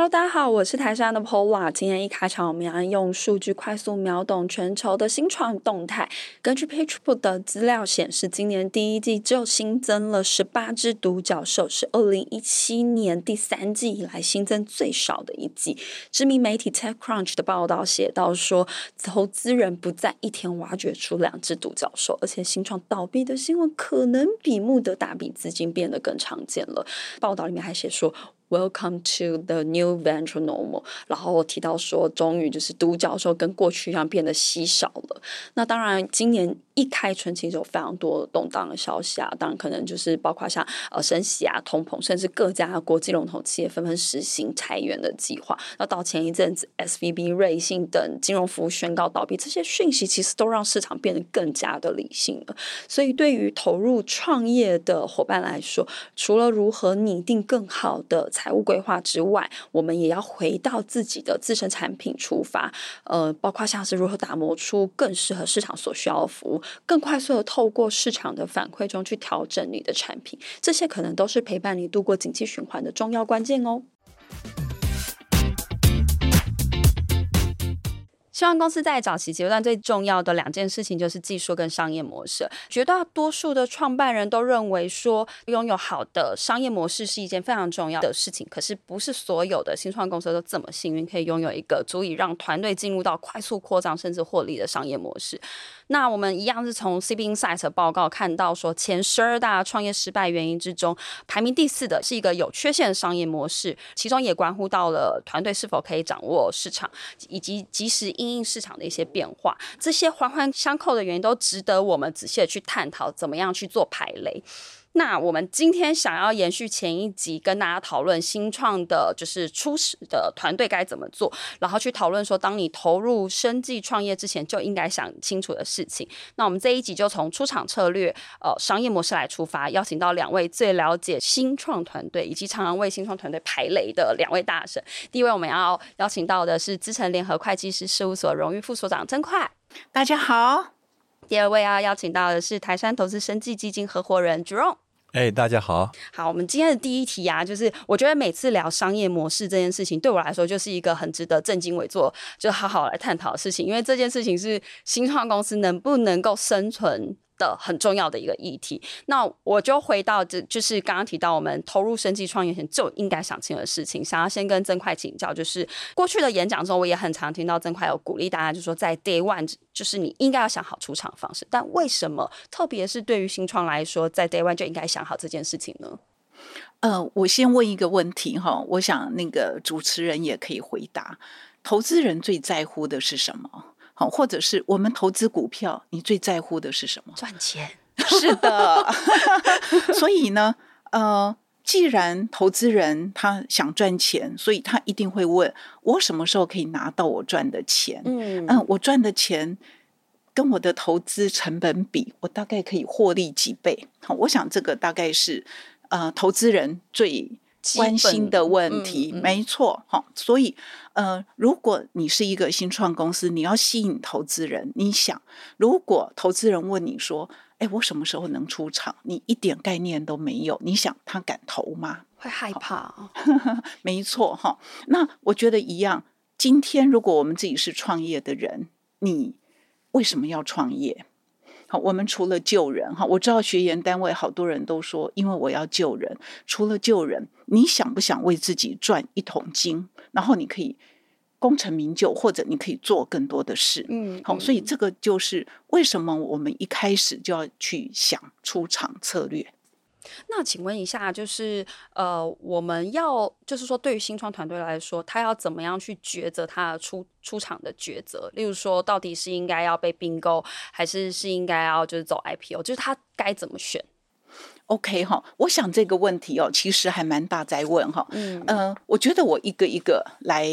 ！Hello，大家好，我是台杉的 Paula。今天一开场，我们要用数据快速秒懂全球的新创动态。根据 PitchBook 的资料显示，今年第一季就新增了十八只独角兽，是二零一七年第三季以来新增最少的一季。知名媒体 TechCrunch 的报道写到说，投资人不再一天挖掘出两只独角兽，而且新创倒闭的新闻可能比穆德大笔资金变得更常见了。报道里面还写说。Welcome to the new venture normal。然后我提到说，终于就是独角兽跟过去一样变得稀少了。那当然，今年一开春其实有非常多动荡的消息啊。当然，可能就是包括像呃升息啊、通膨，甚至各家国际龙头企业纷纷实行裁员的计划。那到前一阵子，SVB、瑞信等金融服务宣告倒闭，这些讯息其实都让市场变得更加的理性了。所以，对于投入创业的伙伴来说，除了如何拟定更好的财务规划之外，我们也要回到自己的自身产品出发，呃，包括像是如何打磨出更适合市场所需要的服务，更快速的透过市场的反馈中去调整你的产品，这些可能都是陪伴你度过景气循环的重要关键哦。新创公司在早期阶段最重要的两件事情就是技术跟商业模式。绝大多数的创办人都认为说，拥有好的商业模式是一件非常重要的事情。可是，不是所有的新创公司都这么幸运，可以拥有一个足以让团队进入到快速扩张甚至获利的商业模式。那我们一样是从 CB Insights 报告看到说，前十二大创业失败原因之中，排名第四的是一个有缺陷的商业模式，其中也关乎到了团队是否可以掌握市场，以及及时应应市场的一些变化。这些环环相扣的原因都值得我们仔细的去探讨，怎么样去做排雷。那我们今天想要延续前一集跟大家讨论新创的，就是初始的团队该怎么做，然后去讨论说，当你投入生计创业之前就应该想清楚的事情。那我们这一集就从出场策略、呃商业模式来出发，邀请到两位最了解新创团队以及常常为新创团队排雷的两位大神。第一位我们要邀请到的是资诚联合会计师事务所荣誉副所长曾快，大家好。第二位要邀请到的是台山投资生计基金合伙人 Jerome。哎，大家好。好，我们今天的第一题啊，就是我觉得每次聊商业模式这件事情，对我来说就是一个很值得正襟危坐，就好好来探讨的事情，因为这件事情是新创公司能不能够生存的很重要的一个议题，那我就回到这，就是刚刚提到我们投入生技创业前就应该想清的事情。想要先跟曾会请教，就是过去的演讲中，我也很常听到曾会有鼓励大家，就说在 Day One，就是你应该要想好出场方式。但为什么，特别是对于新创来说，在 Day One 就应该想好这件事情呢？呃，我先问一个问题哈，我想那个主持人也可以回答：投资人最在乎的是什么？或者是我们投资股票，你最在乎的是什么？赚钱。是的，所以呢，呃，既然投资人他想赚钱，所以他一定会问我什么时候可以拿到我赚的钱？嗯嗯，我赚的钱跟我的投资成本比，我大概可以获利几倍？好，我想这个大概是呃，投资人最。关心的问题，嗯嗯、没错，哈，所以，呃，如果你是一个新创公司，你要吸引投资人，你想，如果投资人问你说，哎，我什么时候能出场？你一点概念都没有，你想他敢投吗？会害怕，没错，哈。那我觉得一样，今天如果我们自己是创业的人，你为什么要创业？好，我们除了救人哈，我知道学研单位好多人都说，因为我要救人。除了救人，你想不想为自己赚一桶金？然后你可以功成名就，或者你可以做更多的事。嗯，好，所以这个就是为什么我们一开始就要去想出场策略。那请问一下，就是呃，我们要就是说，对于新创团队来说，他要怎么样去抉择他的出出场的抉择？例如说，到底是应该要被并购，还是是应该要就是走 IPO？就是他该怎么选？OK 哈，我想这个问题哦，其实还蛮大在问哈。嗯呃，我觉得我一个一个来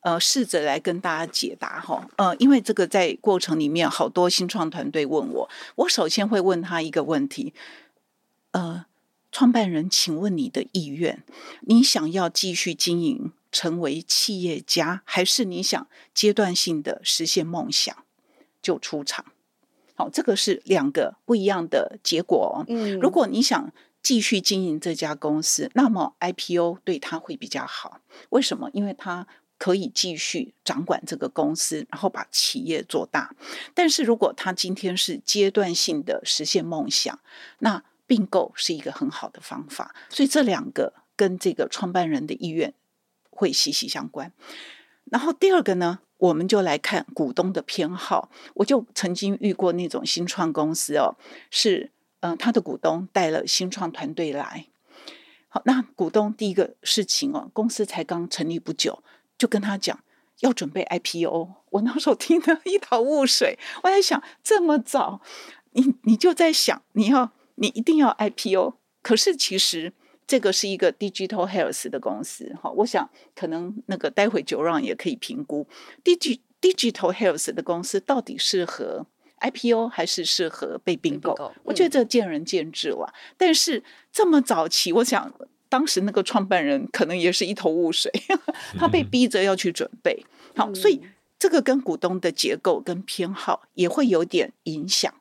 呃试着来跟大家解答哈。呃，因为这个在过程里面，好多新创团队问我，我首先会问他一个问题，呃。创办人，请问你的意愿，你想要继续经营，成为企业家，还是你想阶段性的实现梦想就出场？好，这个是两个不一样的结果。嗯，如果你想继续经营这家公司，那么 IPO 对他会比较好。为什么？因为他可以继续掌管这个公司，然后把企业做大。但是如果他今天是阶段性的实现梦想，那并购是一个很好的方法。所以这两个跟这个创办人的意愿会息息相关。然后第二个呢，我们就来看股东的偏好。我就曾经遇过那种新创公司哦，是嗯、他的股东带了新创团队来。好，那股东第一个事情哦，公司才刚成立不久，就跟他讲要准备 IPO。我那时候听得一头雾水，我在想这么早，你你就在想你要你一定要 IPO，可是其实。这个是一个 digital health 的公司，哈，我想可能那个待会九让也可以评估，digital digital health 的公司到底适合 IPO 还是适合被并购？嗯、我觉得这见仁见智了。但是这么早期，我想当时那个创办人可能也是一头雾水，他被逼着要去准备。好，所以这个跟股东的结构跟偏好也会有点影响。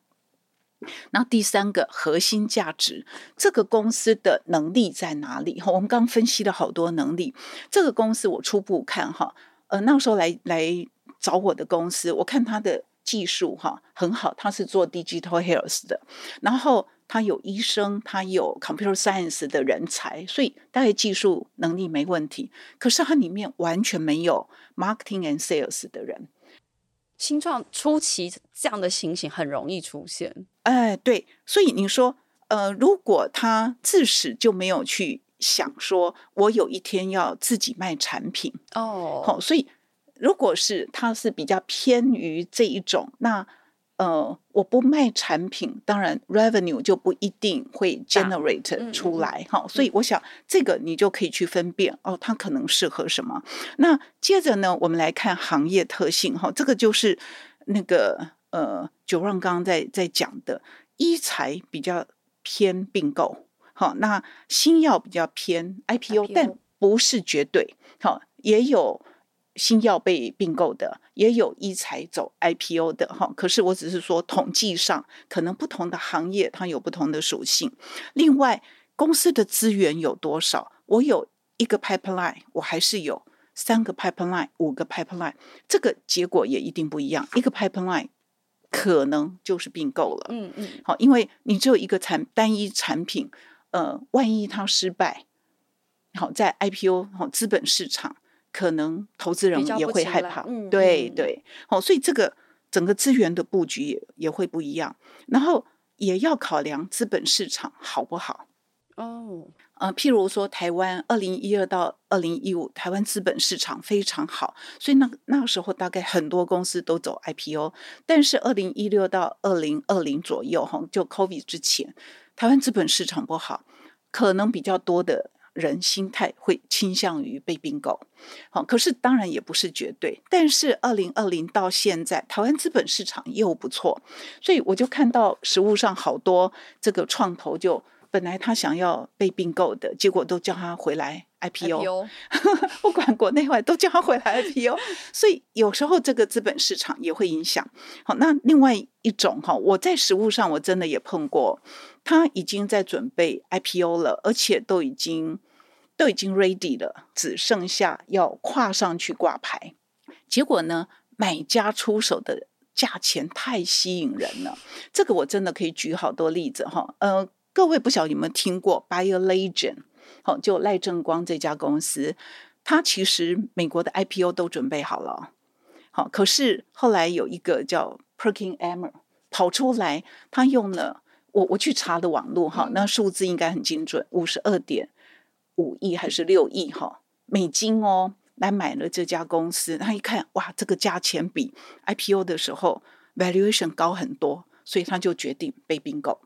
那第三个核心价值，这个公司的能力在哪里？哈，我们刚分析了好多能力。这个公司我初步看哈，呃，那时候来来找我的公司，我看他的技术哈很好，他是做 digital health 的，然后他有医生，他有 computer science 的人才，所以大概技术能力没问题。可是它里面完全没有 marketing and sales 的人。新创初期这样的情形很容易出现，哎，对，所以你说，呃，如果他自始就没有去想说，我有一天要自己卖产品哦，好，所以如果是他是比较偏于这一种，那。呃，我不卖产品，当然 revenue 就不一定会 generate 出来哈、嗯嗯，所以我想这个你就可以去分辨哦，它可能适合什么。那接着呢，我们来看行业特性哈，这个就是那个呃，九让刚刚在在讲的，医材比较偏并购，好，那新药比较偏 IPO，, IPO 但不是绝对，好，也有。新药被并购的，也有一财走 IPO 的哈。可是我只是说统计上，可能不同的行业它有不同的属性。另外，公司的资源有多少？我有一个 pipeline，我还是有三个 pipeline、五个 pipeline，这个结果也一定不一样。一个 pipeline 可能就是并购了，嗯嗯。好，因为你只有一个产单一产品，呃，万一它失败，好在 IPO 好资本市场。可能投资人也会害怕，嗯、对对，哦，所以这个整个资源的布局也也会不一样，然后也要考量资本市场好不好哦，呃，譬如说台湾二零一二到二零一五，台湾资本市场非常好，所以那那个时候大概很多公司都走 IPO，但是二零一六到二零二零左右，哈，就 COVID 之前，台湾资本市场不好，可能比较多的。人心态会倾向于被并购，好，可是当然也不是绝对。但是二零二零到现在，台湾资本市场又不错，所以我就看到实物上好多这个创投就本来他想要被并购的，结果都叫他回来 IPO，, IPO 不管国内外都叫他回来 IPO。所以有时候这个资本市场也会影响。好，那另外一种哈，我在实物上我真的也碰过。他已经在准备 IPO 了，而且都已经都已经 ready 了，只剩下要跨上去挂牌。结果呢，买家出手的价钱太吸引人了。这个我真的可以举好多例子哈。呃，各位不晓得有没有听过 BioLegend？好，就赖正光这家公司，他其实美国的 IPO 都准备好了。好，可是后来有一个叫 PerkinElmer 跑出来，他用了。我我去查的网络哈，那数字应该很精准，五十二点五亿还是六亿哈美金哦，来买了这家公司。他一看哇，这个价钱比 IPO 的时候 valuation 高很多，所以他就决定被并购。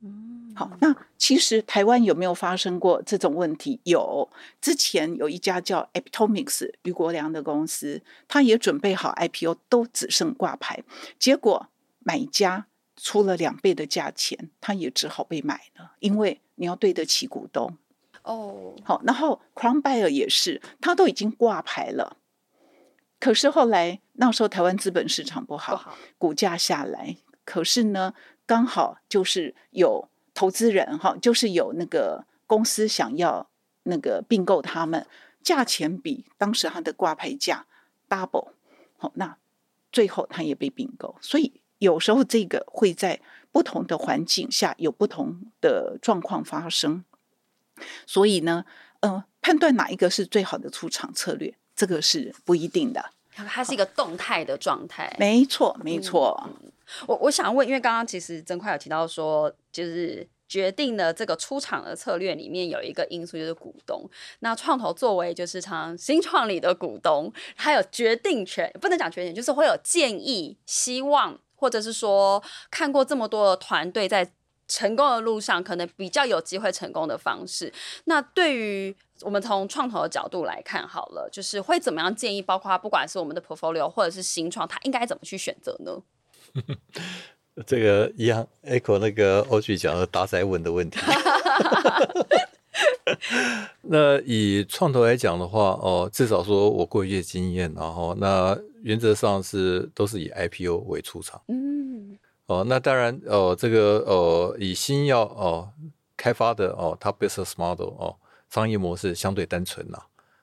嗯，好，那其实台湾有没有发生过这种问题？有，之前有一家叫 Aptomics 余国良的公司，他也准备好 IPO，都只剩挂牌，结果买家。出了两倍的价钱，他也只好被买了，因为你要对得起股东。哦，好，然后 Crown Bayer 也是，他都已经挂牌了，可是后来那时候台湾资本市场不好，不好，股价下来，可是呢，刚好就是有投资人哈，就是有那个公司想要那个并购他们，价钱比当时它的挂牌价 double，好，那最后他也被并购，所以有时候这个会在不同的环境下有不同的状况发生。所以呢，呃，判断哪一个是最好的出场策略，这个是不一定的。它是一个动态的状态。没错，没错。嗯、我我想问，因为刚刚其实曾快有提到说，就是决定了这个出场的策略里面有一个因素就是股东。那创投作为就是常新创里的股东，他有决定权，不能讲决定，就是会有建议、希望，或者是说看过这么多的团队在。成功的路上，可能比较有机会成功的方式。那对于我们从创投的角度来看，好了，就是会怎么样建议？包括不管是我们的 portfolio 或者是新创，他应该怎么去选择呢？这个一样 echo 那个 Audrey 讲的打载稳的问题。那以创投来讲的话，哦，至少说我过去的经验，然后那原则上是都是以 IPO 为出场。嗯。哦，那当然，哦，这个，呃，以新药哦开发的哦，它 business model 哦，商业模式相对单纯呐。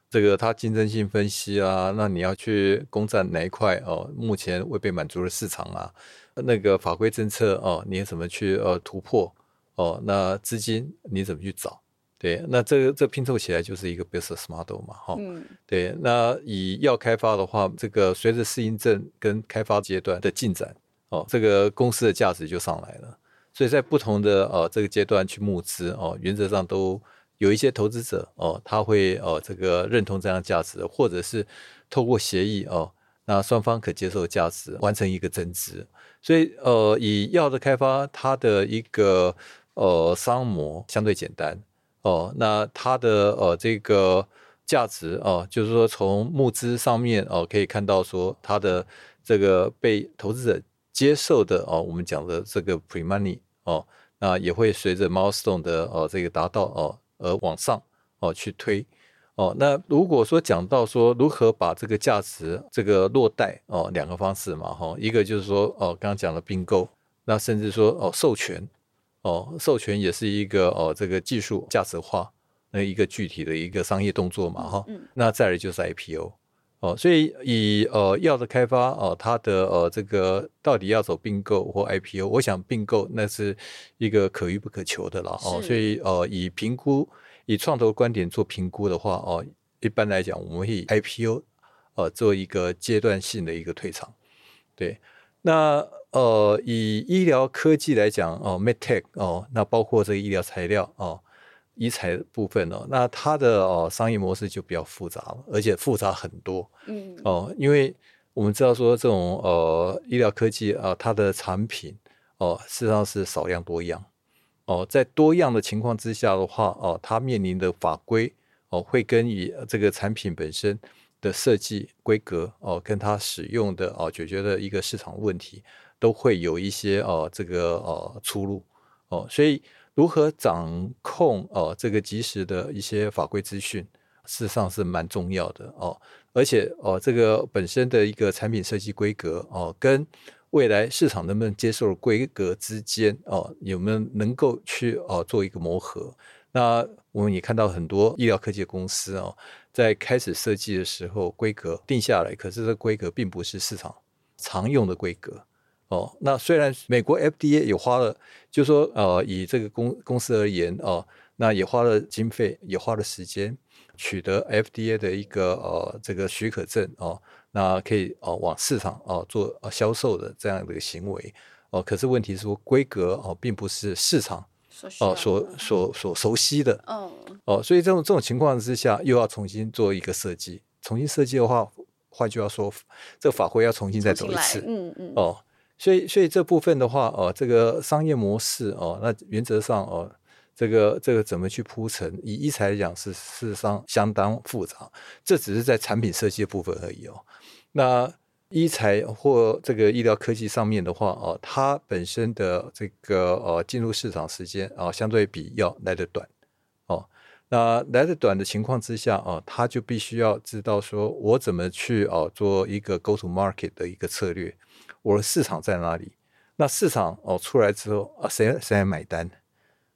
这个它竞争性分析啊，那你要去攻占哪一块哦？目前未被满足的市场啊，那个法规政策哦，你怎么去呃突破？哦，那资金你怎么去找？对，那这个这拼凑起来就是一个 business model 嘛，哈。对，那以药开发的话，这个随着适应症跟开发阶段的进展。哦，这个公司的价值就上来了，所以在不同的呃这个阶段去募资哦，原则上都有一些投资者哦，他会哦这个认同这样价值，或者是透过协议哦，那双方可接受的价值完成一个增资。所以呃，以药的开发，它的一个呃商模相对简单哦，那它的呃这个价值哦，就是说从募资上面哦可以看到说它的这个被投资者。接受的哦，我们讲的这个 pre-money 哦，那也会随着 milestone 的哦这个达到哦而往上哦去推哦。那如果说讲到说如何把这个价值这个落袋哦，两个方式嘛哈，一个就是说哦刚刚讲的并购，那甚至说哦授权哦授权也是一个哦这个技术价值化那一个具体的一个商业动作嘛哈。那再来就是 IPO。哦，所以以呃药的开发哦，它的呃这个到底要走并购或 IPO，我想并购那是一个可遇不可求的了哦。所以呃以评估以创投观点做评估的话哦，一般来讲我们会以 IPO 呃做一个阶段性的一个退场。对，那呃以医疗科技来讲哦，MedTech 哦，那包括这个医疗材料哦。医材部分哦，那它的哦商业模式就比较复杂了，而且复杂很多。嗯哦，因为我们知道说这种呃医疗科技啊，它的产品哦，事实上是少量多样。哦，在多样的情况之下的话，哦，它面临的法规哦，会跟以这个产品本身的设计规格哦，跟它使用的哦，解决的一个市场问题，都会有一些哦这个呃出入哦，所以。如何掌控哦这个及时的一些法规资讯，事实上是蛮重要的哦。而且哦，这个本身的一个产品设计规格哦，跟未来市场能不能接受的规格之间哦，有没有能够去哦做一个磨合？那我们也看到很多医疗科技公司哦，在开始设计的时候，规格定下来，可是这规格并不是市场常用的规格。哦，那虽然美国 FDA 也花了，就是说呃，以这个公公司而言哦，那也花了经费，也花了时间取得 FDA 的一个呃这个许可证哦，那可以哦往市场哦做销售的这样的一个行为哦。可是问题是说规格哦并不是市场哦所所所熟悉的哦哦，所以这种这种情况之下又要重新做一个设计，重新设计的话，换句话说，这个法规要重新再走一次，嗯嗯哦。所以，所以这部分的话，哦，这个商业模式，哦，那原则上，哦，这个这个怎么去铺陈？以医材来讲，是事实上相当复杂。这只是在产品设计的部分而已哦。那医材或这个医疗科技上面的话，哦，它本身的这个呃进入市场时间啊，相对比药来得短，哦，那来得短的情况之下，哦，他就必须要知道说，我怎么去哦做一个 go to market 的一个策略，我的市场在哪里？那市场哦出来之后啊，谁谁来买单？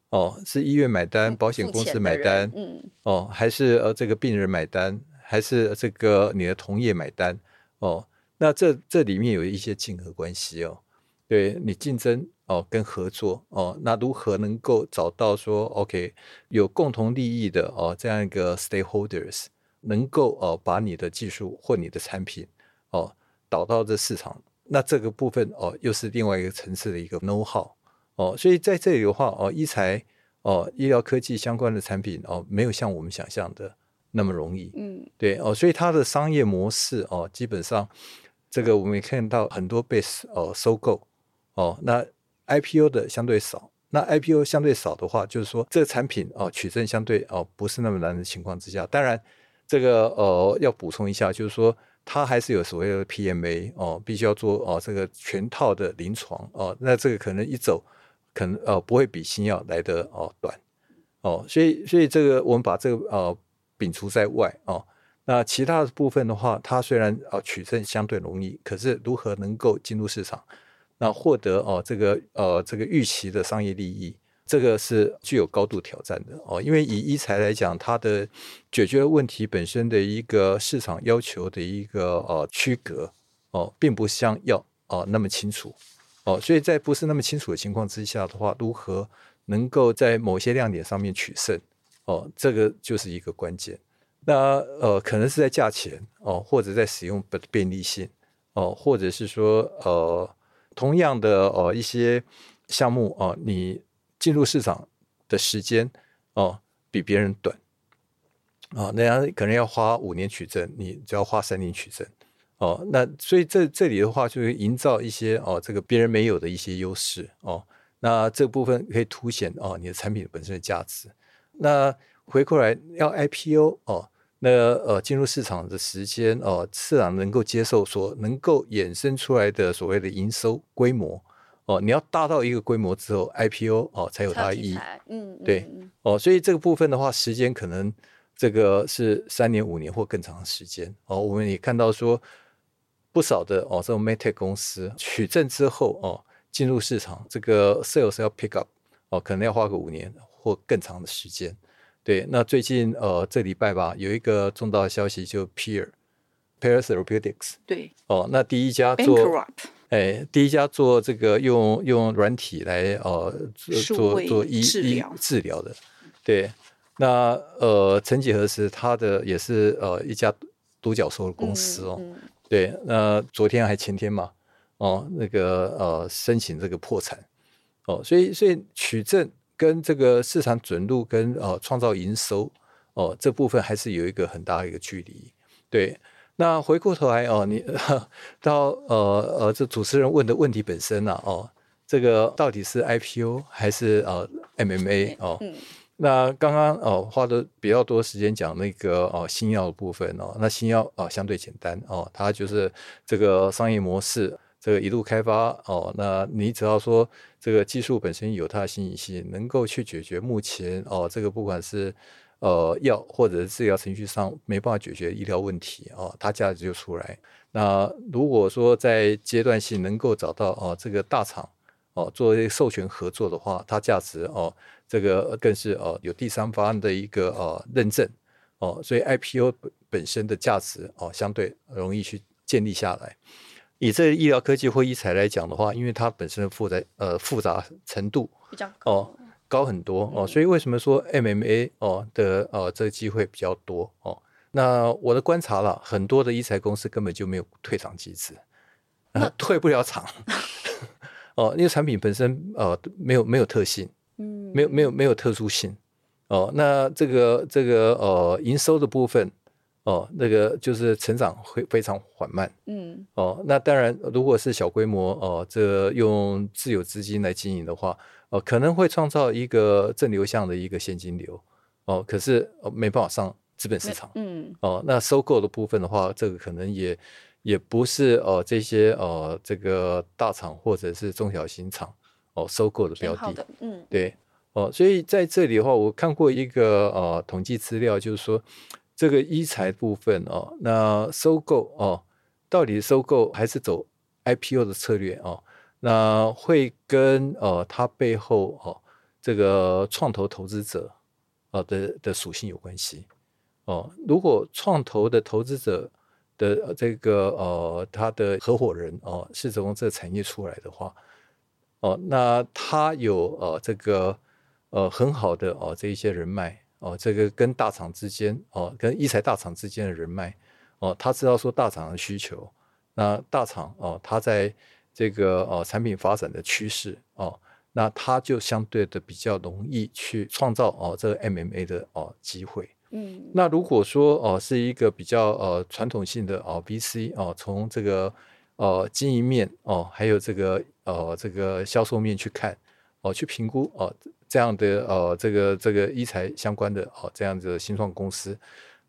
哦，是医院买单，保险公司买单，嗯，哦，还是呃这个病人买单，还是这个你的同业买单？哦。那这这里面有一些竞合关系哦，对你竞争哦跟合作哦，那如何能够找到说 OK 有共同利益的哦这样一个 stakeholders 能够哦把你的技术或你的产品哦导到这市场，那这个部分哦又是另外一个层次的一个 know how 哦，所以在这里的话哦，医材哦医疗科技相关的产品哦没有像我们想象的那么容易，嗯，对哦，所以它的商业模式哦基本上。这个我们也看到很多被哦收购哦，那 IPO 的相对少，那 IPO 相对少的话，就是说这个产品哦取证相对哦不是那么难的情况之下，当然这个呃要补充一下，就是说它还是有所谓的 PMA 哦，必须要做哦这个全套的临床哦，那这个可能一走可能呃不会比新药来的哦短哦，所以所以这个我们把这个呃摒除在外哦。那其他的部分的话，它虽然啊取证相对容易，可是如何能够进入市场，那获得哦这个呃这个预期的商业利益，这个是具有高度挑战的哦。因为以医材来讲，它的解决问题本身的一个市场要求的一个呃区隔哦，并不像药哦那么清楚哦。所以在不是那么清楚的情况之下的话，如何能够在某些亮点上面取胜哦，这个就是一个关键。那呃，可能是在价钱哦，或者在使用的便利性哦，或者是说呃，同样的呃一些项目哦，你进入市场的时间哦比别人短哦，那样可能要花五年取证，你只要花三年取证哦。那所以这这里的话，就是营造一些哦，这个别人没有的一些优势哦。那这部分可以凸显哦你的产品本身的价值。那回过来要 IPO 哦，那呃进入市场的时间哦，市场能够接受所能够衍生出来的所谓的营收规模哦，你要大到一个规模之后，IPO 哦才有它的意义。嗯，对哦，所以这个部分的话，时间可能这个是三年、五年或更长的时间哦。我们也看到说不少的哦这种 Medtech 公司取证之后哦进入市场，这个 sales 要 pick up 哦，可能要花个五年或更长的时间。对，那最近呃，这礼拜吧，有一个重大的消息，就 Peer Peer Therapeutics。对，哦，那第一家做，Bankrupt 哎，第一家做这个用用软体来呃做做医医治疗的。对，那呃，曾几何时，他的也是呃一家独角兽公司哦。嗯嗯、对，那昨天还前天嘛，哦，那个呃申请这个破产，哦，所以所以取证。跟这个市场准入跟呃创造营收哦这部分还是有一个很大的一个距离。对，那回过头来哦，你 到呃呃这主持人问的问题本身啊哦，这个到底是 IPO 还是呃 MMA 哦？嗯、那刚刚哦花的比较多时间讲那个哦新药的部分哦，那新药啊、哦、相对简单哦，它就是这个商业模式。这个一路开发哦，那你只要说这个技术本身有它的新颖性，能够去解决目前哦这个不管是呃药或者是治疗程序上没办法解决医疗问题哦，它价值就出来。那如果说在阶段性能够找到哦这个大厂哦做一个授权合作的话，它价值哦这个更是哦有第三方的一个呃认证哦，所以 IPO 本身的价值哦相对容易去建立下来。以这医疗科技或医材来讲的话，因为它本身的复杂呃复杂程度比较高哦高很多哦，所以为什么说 MMA 哦的呃这个机会比较多哦？那我的观察了，很多的医材公司根本就没有退场机制，呃、退不了场 哦，因为产品本身呃没有没有特性，嗯，没有没有没有特殊性哦，那这个这个呃营收的部分。哦，那个就是成长会非常缓慢，嗯，哦，那当然，如果是小规模哦，这、用自有资金来经营的话，哦，可能会创造一个正流向的一个现金流，哦，可是、哦、没办法上资本市场，嗯，哦，那收购的部分的话，这个可能也也不是哦这些哦这个大厂或者是中小型厂哦收购的标的，嗯，对哦，所以在这里的话，我看过一个呃统计资料，就是说这个医材部分哦，那收购哦，到底收购还是走 IPO 的策略哦，那会跟呃它背后哦这个创投投资者啊的的属性有关系哦，如果创投的投资者。的这个呃，他的合伙人哦、是从这个产业出来的话，哦、那他有呃这个呃很好的哦、这一些人脉哦、这个跟大厂之间哦、跟一财大厂之间的人脉哦、他知道说大厂的需求，那大厂哦、他在这个呃产品发展的趋势哦、呃，那他就相对的比较容易去创造哦、呃、这个 MMA 的哦、呃、机会。嗯，那如果说哦、呃、是一个比较呃传统性的哦 VC 哦，从这个呃经营面哦，还有这个呃这个销售面去看哦，去评估哦这样的呃这个这个医材相关的哦这样子的新创公司，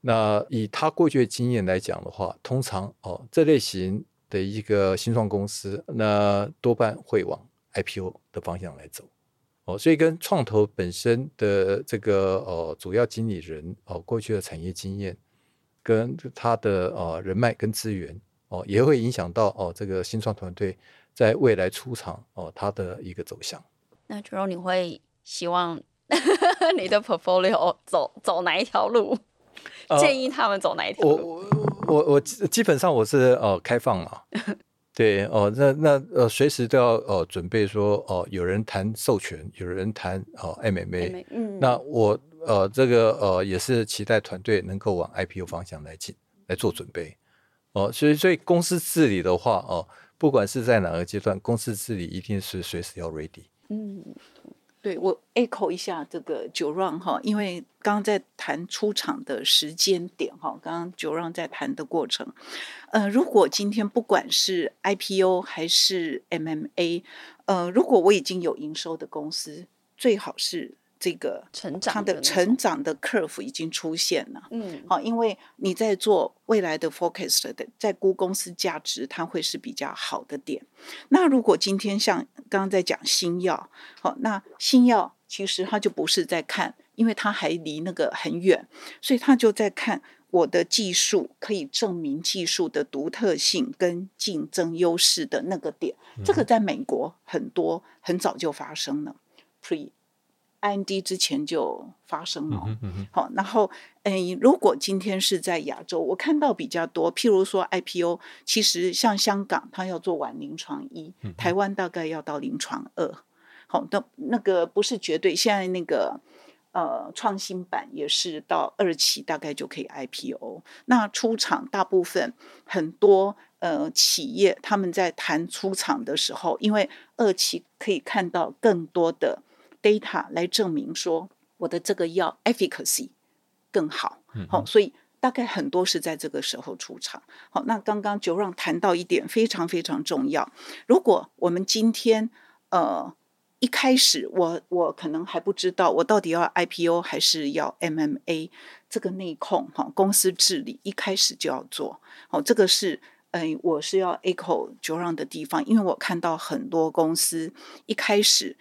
那以他过去的经验来讲的话，通常哦这类型的一个新创公司，那多半会往 IPO 的方向来走。哦所以跟创投本身的这个呃主要经理人哦过去的产业经验，跟他的呃人脉跟资源哦，也会影响到哦这个新创团队在未来出场哦它的一个走向。那 Jerome 你会希望 你的 portfolio 走走哪一条路？建议他们走哪一条路？我我我我基本上我是呃开放嘛。对哦，那那呃，随时都要呃准备说哦，有人谈授权，有人谈哦 MMA，嗯，那我呃这个呃也是期待团队能够往 IPO 方向来进来做准备哦，所以所以公司治理的话哦，不管是在哪个阶段，公司治理一定是随时要 ready，嗯。对，我 echo 一下这个九 run 哈，因为刚刚在谈出场的时间点哈，刚刚 Jerome 在谈的过程，呃，如果今天不管是 IPO 还是 MMA，呃，如果我已经有营收的公司，最好是。这个成长，它的成长的 curve 已经出现了。嗯，好，因为你在做未来的 focus 的，在估公司价值，它会是比较好的点。那如果今天像刚刚在讲新药，好，那新药其实它就不是在看，因为它还离那个很远，所以它就在看我的技术可以证明技术的独特性跟竞争优势的那个点。这个在美国很多很早就发生了，pre。IND 之前就发生了，好、嗯嗯嗯，然后，诶，如果今天是在亚洲，我看到比较多，譬如说 IPO，其实像香港，它要做完临床一，台湾大概要到临床二，好，那那个不是绝对，现在那个呃创新版也是到二期大概就可以 IPO，那出厂大部分很多呃企业他们在谈出厂的时候，因为二期可以看到更多的。Data 来证明说我的这个药 efficacy 更好，好、嗯，所以大概很多是在这个时候出场。好，那刚刚 Jerome 谈到一点非常非常重要，如果我们今天呃一开始我我可能还不知道我到底要 IPO 还是要 MMA 这个内控哈公司治理一开始就要做，好，这个是嗯、呃、我是要 echo Jerome 的地方，因为我看到很多公司一开始。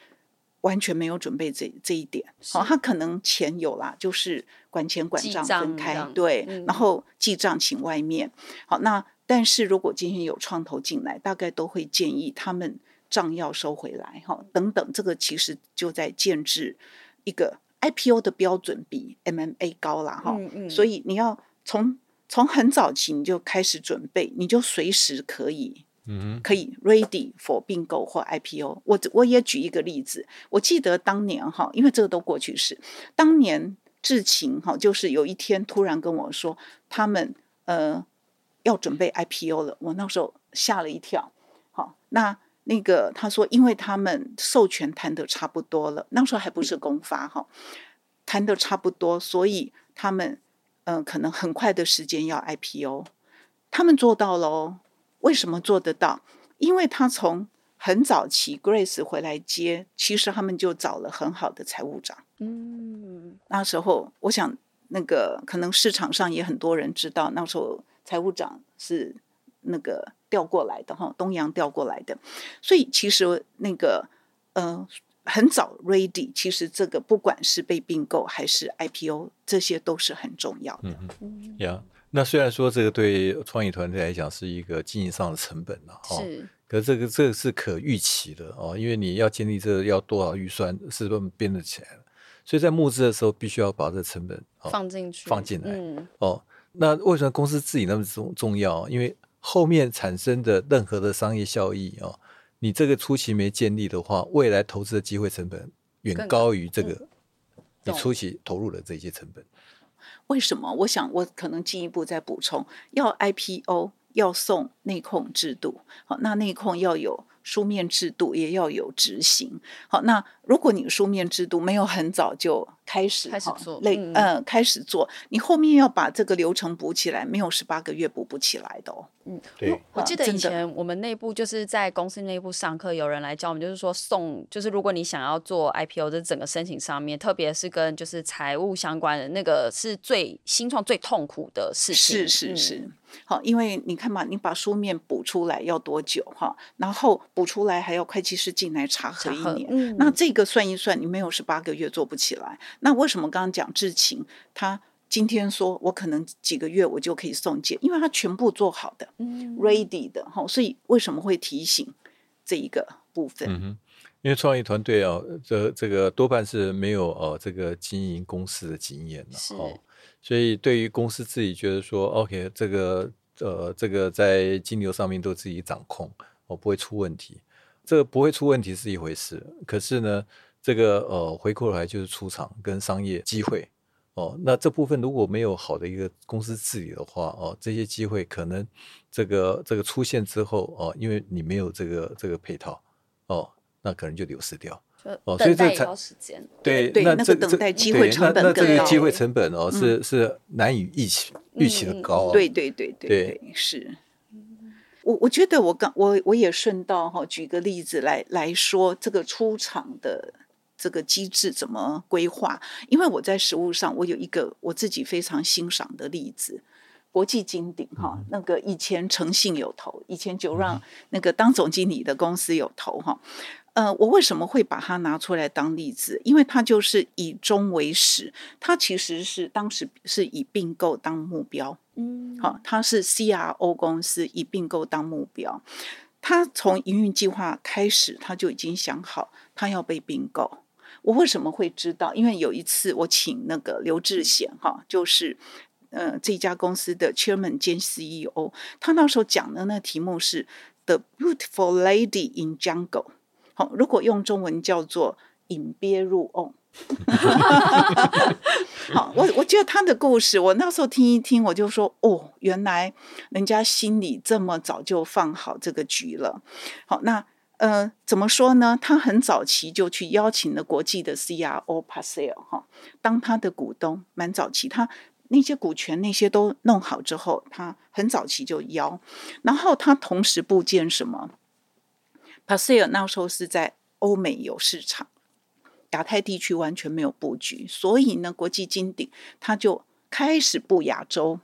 完全没有准备这这一点，好，他可能钱有啦，就是管钱管账分开，对、嗯，然后记账请外面，好，那但是如果今天有创投进来，大概都会建议他们账要收回来，哈，等等，这个其实就在建制一个 IPO 的标准比 MMA 高啦。哈、嗯嗯，所以你要从从很早期你就开始准备，你就随时可以。可以 ready for 并购或 IPO。我我也举一个例子，我记得当年哈，因为这个都过去式。当年智勤哈，就是有一天突然跟我说，他们呃要准备 IPO 了。我那时候吓了一跳。好，那那个他说，因为他们授权谈的差不多了，那时候还不是公发哈，谈的差不多，所以他们嗯、可能很快的时间要 IPO，他们做到了。为什么做得到？因为他从很早期 Grace 回来接，其实他们就找了很好的财务长。嗯，那时候我想，那个可能市场上也很多人知道，那时候财务长是那个调过来的哈，东洋调过来的，所以其实那个呃很早 ready，其实这个不管是被并购还是 IPO，这些都是很重要的。嗯呀，那虽然说这个对创意团队来讲是一个经营上的成本了哈，是，可是这个这个是可预期的哦，因为你要建立这个要多少预算，是不是编得起来了？所以在募资的时候，必须要把这个成本放进去，放进来。嗯、哦，那为什么公司自己那么重重要？因为后面产生的任何的商业效益啊、哦，你这个初期没建立的话，未来投资的机会成本远高于这个你初期投入的这些成本。为什么？我想我可能进一步再补充，要 IPO 要送内控制度，好，那内控要有。书面制度也要有执行。好，那如果你书面制度没有很早就开始开始做，累嗯，开始做，你后面要把这个流程补起来，没有十八个月补不起来的哦。嗯，对。我记得以前我们内部就是在公司内部上课，有人来教我们，就是说送，就是如果你想要做 IPO 的整个申请上面，特别是跟就是财务相关的那个，是最新创最痛苦的事情。是是是。嗯好，因为你看嘛，你把书面补出来要多久哈？然后补出来还要会计师进来查核一年，嗯、那这个算一算，你没有十八个月做不起来。那为什么刚刚讲智勤，他今天说我可能几个月我就可以送件，因为他全部做好的、嗯、，ready 的哈。所以为什么会提醒这一个部分？嗯哼，因为创意团队啊，这这个多半是没有呃这个经营公司的经验的哦。所以，对于公司自己觉得说，OK，这个呃，这个在金流上面都自己掌控，我、哦、不会出问题。这个不会出问题是一回事，可是呢，这个呃，回过来就是出场跟商业机会哦。那这部分如果没有好的一个公司治理的话，哦，这些机会可能这个这个出现之后，哦，因为你没有这个这个配套，哦，那可能就流失掉。哦，所以这才对，对，那这个等待机会成本更高。那这个机会成本哦，是是难以预期预期的高。对对对对对，是。我我觉得我刚我我也顺道哈，举个例子来来说，这个出厂的这个机制怎么规划？因为我在实物上，我有一个我自己非常欣赏的例子，国际金鼎哈，那个以前诚信有投，以前就让那个当总经理的公司有投哈。呃，我为什么会把它拿出来当例子？因为它就是以终为始，它其实是当时是以并购当目标，嗯，好，它是 CRO 公司以并购当目标，它从营运计划开始，他就已经想好他要被并购。我为什么会知道？因为有一次我请那个刘志贤哈，就是呃这家公司的 Chairman 兼 CEO，他那时候讲的那题目是 The Beautiful Lady in Jungle。如果用中文叫做引鳖入瓮。好，我我觉得他的故事，我那时候听一听，我就说，哦，原来人家心里这么早就放好这个局了。好，那呃，怎么说呢？他很早期就去邀请了国际的 CRO Paseo 哈，当他的股东，蛮早期，他那些股权那些都弄好之后，他很早期就邀，然后他同时布建什么？Paseo 那时候是在欧美有市场，亚太地区完全没有布局，所以呢，国际金鼎他就开始布亚洲，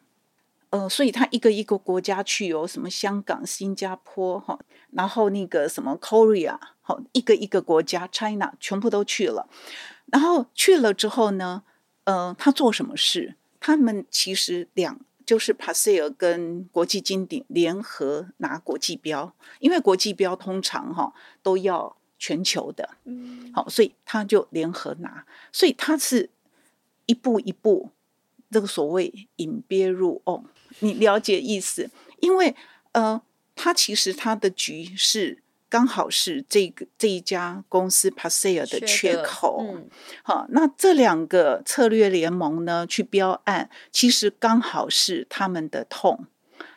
呃，所以他一个一个国家去，有什么香港、新加坡哈，然后那个什么 Korea，好，一个一个国家 China 全部都去了，然后去了之后呢，呃，他做什么事？他们其实两。就是 Paseo 跟国际金鼎联合拿国际标，因为国际标通常哈都要全球的，嗯，好，所以他就联合拿，所以他是一步一步，这个所谓引鳖入瓮，你了解意思？因为呃，他其实他的局是。刚好是这个这一家公司 Paseo 的缺口，嗯、好，那这两个策略联盟呢，去标案，其实刚好是他们的痛，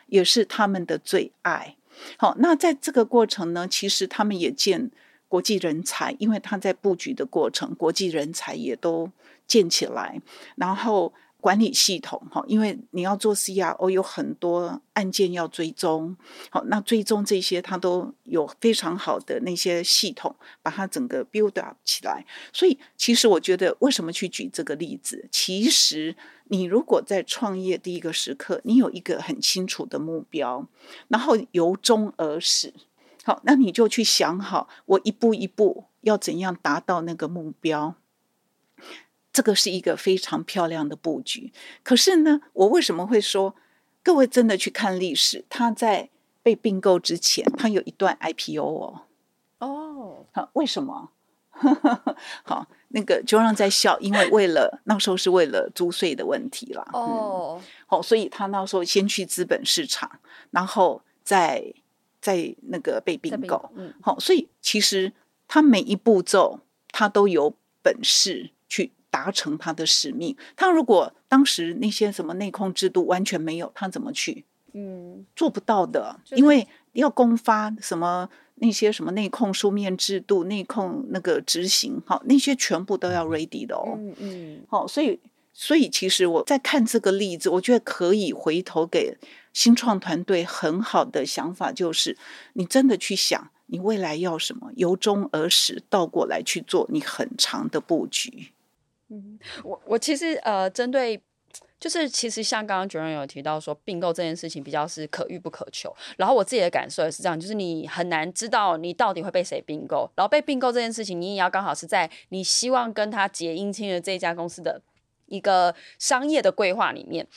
也是他们的最爱。好，那在这个过程呢，其实他们也建国际人才，因为他在布局的过程，国际人才也都建起来，然后管理系统哈，因为你要做 CRO 有很多案件要追踪，好，那追踪这些它都有非常好的那些系统，把它整个 build up 起来。所以其实我觉得，为什么去举这个例子？其实你如果在创业第一个时刻，你有一个很清楚的目标，然后由衷而始，好，那你就去想好，我一步一步要怎样达到那个目标。这个是一个非常漂亮的布局，可是呢，我为什么会说各位真的去看历史？他在被并购之前，他有一段 IPO 哦。哦，好，为什么？好，那个就让在笑，因为为了那时候是为了租税的问题啦。哦，好，所以他那时候先去资本市场，然后再再那个被并购。嗯，好，所以其实他每一步骤他都有本事去。达成他的使命。他如果当时那些什么内控制度完全没有，他怎么去？嗯，做不到的，因为要公发什么那些什么内控书面制度、内控那个执行，好，那些全部都要 ready 的哦。嗯嗯。好，所以所以其实我在看这个例子，我觉得可以回头给新创团队很好的想法，就是你真的去想你未来要什么，由衷而始，倒过来去做你很长的布局。嗯，我我其实呃，针对就是其实像刚刚 juror 有提到说并购这件事情比较是可遇不可求，然后我自己的感受也是这样，就是你很难知道你到底会被谁并购，然后被并购这件事情，你也要刚好是在你希望跟他结姻亲的这一家公司的一个商业的规划里面。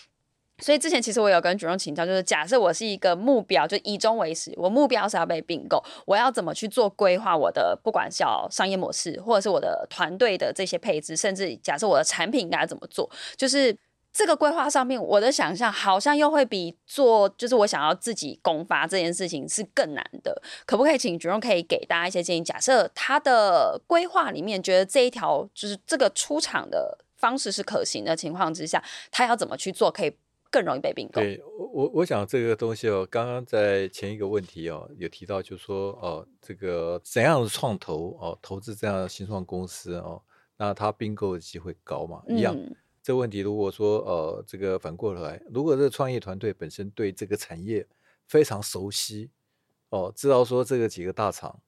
所以之前其实我有跟 Jerome 请教，就是假设我是一个目标，就以终为始，我目标是要被并购，我要怎么去做规划？我的不管是商业模式，或者是我的团队的这些配置，甚至假设我的产品应该怎么做，就是这个规划上面，我的想象好像又会比做就是我想要自己攻发这件事情是更难的。可不可以请 Jerome 可以给大家一些建议？假设他的规划里面觉得这一条就是这个出场的方式是可行的情况之下，他要怎么去做可以？更容易被并购。对，我我想这个东西哦，刚刚在前一个问题哦，有提到，就是说哦，这个怎样的创投哦，投资这样的新创公司哦，那它并购的机会高嘛？一样，嗯、这个问题如果说呃，这个反过来，如果这个创业团队本身对这个产业非常熟悉哦，知道说这个几个大厂。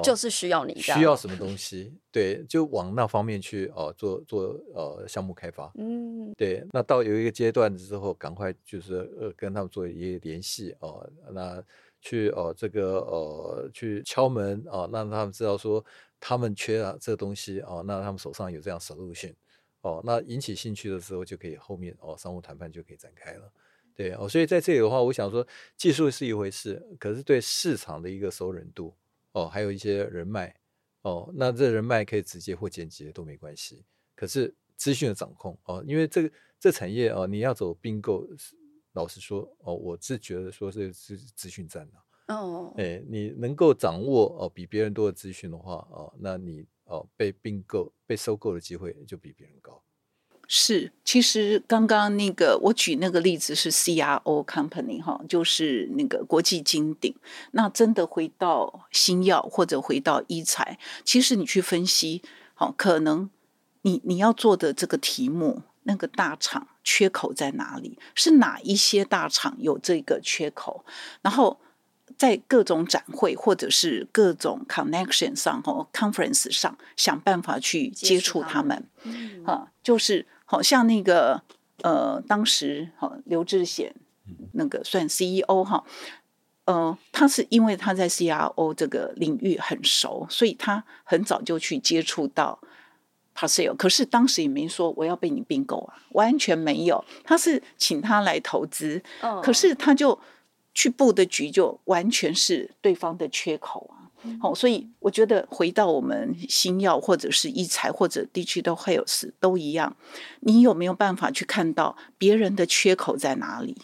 就是需要你需要什么东西，对，就往那方面去哦，做做呃项目开发，嗯，对，那到有一个阶段之后，赶快就是呃跟他们做一些联系哦，那去哦这个呃去敲门哦，让他们知道说他们缺了这个东西哦，那他们手上有这样 solution 哦，那引起兴趣的时候就可以后面哦商务谈判就可以展开了，对哦，所以在这里的话，我想说技术是一回事，可是对市场的一个熟稔度。哦，还有一些人脉，哦，那这人脉可以直接或间接都没关系。可是资讯的掌控，哦，因为这个这产业哦，你要走并购，老实说，哦，我是觉得说这是资讯战的。哦，哎，你能够掌握哦比别人多的资讯的话，哦，那你哦被并购、被收购的机会就比别人高。是，其实刚刚那个我举那个例子是 CRO company 哈，就是那个国际金鼎。那真的回到新药或者回到医材，其实你去分析，好，可能你你要做的这个题目，那个大厂缺口在哪里？是哪一些大厂有这个缺口？然后在各种展会或者是各种 connection 上哦 conference 上想办法去接触他们，啊、嗯，就是。好像那个呃，当时好刘志显那个算 CEO 哈，呃，他是因为他在 CRO 这个领域很熟，所以他很早就去接触到 Parcell，可是当时也没说我要被你并购啊，完全没有，他是请他来投资，可是他就去布的局就完全是对方的缺口啊。好，所以我觉得回到我们新药或者是医材或者 Digital Health 都一样，你有没有办法去看到别人的缺口在哪里？